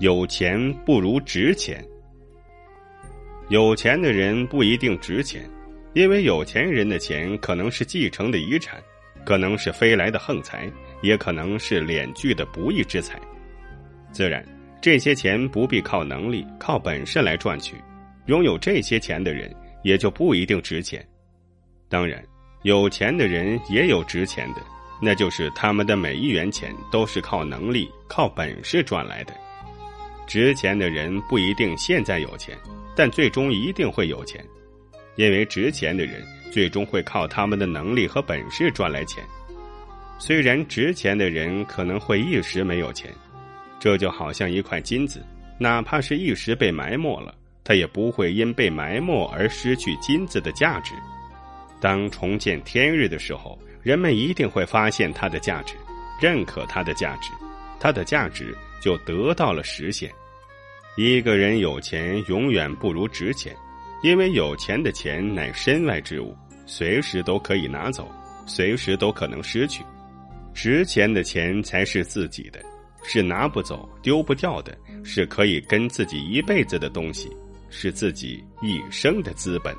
有钱不如值钱。有钱的人不一定值钱，因为有钱人的钱可能是继承的遗产，可能是飞来的横财，也可能是敛聚的不义之财。自然，这些钱不必靠能力、靠本事来赚取。拥有这些钱的人，也就不一定值钱。当然，有钱的人也有值钱的，那就是他们的每一元钱都是靠能力、靠本事赚来的。值钱的人不一定现在有钱，但最终一定会有钱，因为值钱的人最终会靠他们的能力和本事赚来钱。虽然值钱的人可能会一时没有钱，这就好像一块金子，哪怕是一时被埋没了，它也不会因被埋没而失去金子的价值。当重见天日的时候，人们一定会发现它的价值，认可它的价值，它的价值就得到了实现。一个人有钱，永远不如值钱，因为有钱的钱乃身外之物，随时都可以拿走，随时都可能失去；值钱的钱才是自己的，是拿不走、丢不掉的，是可以跟自己一辈子的东西，是自己一生的资本。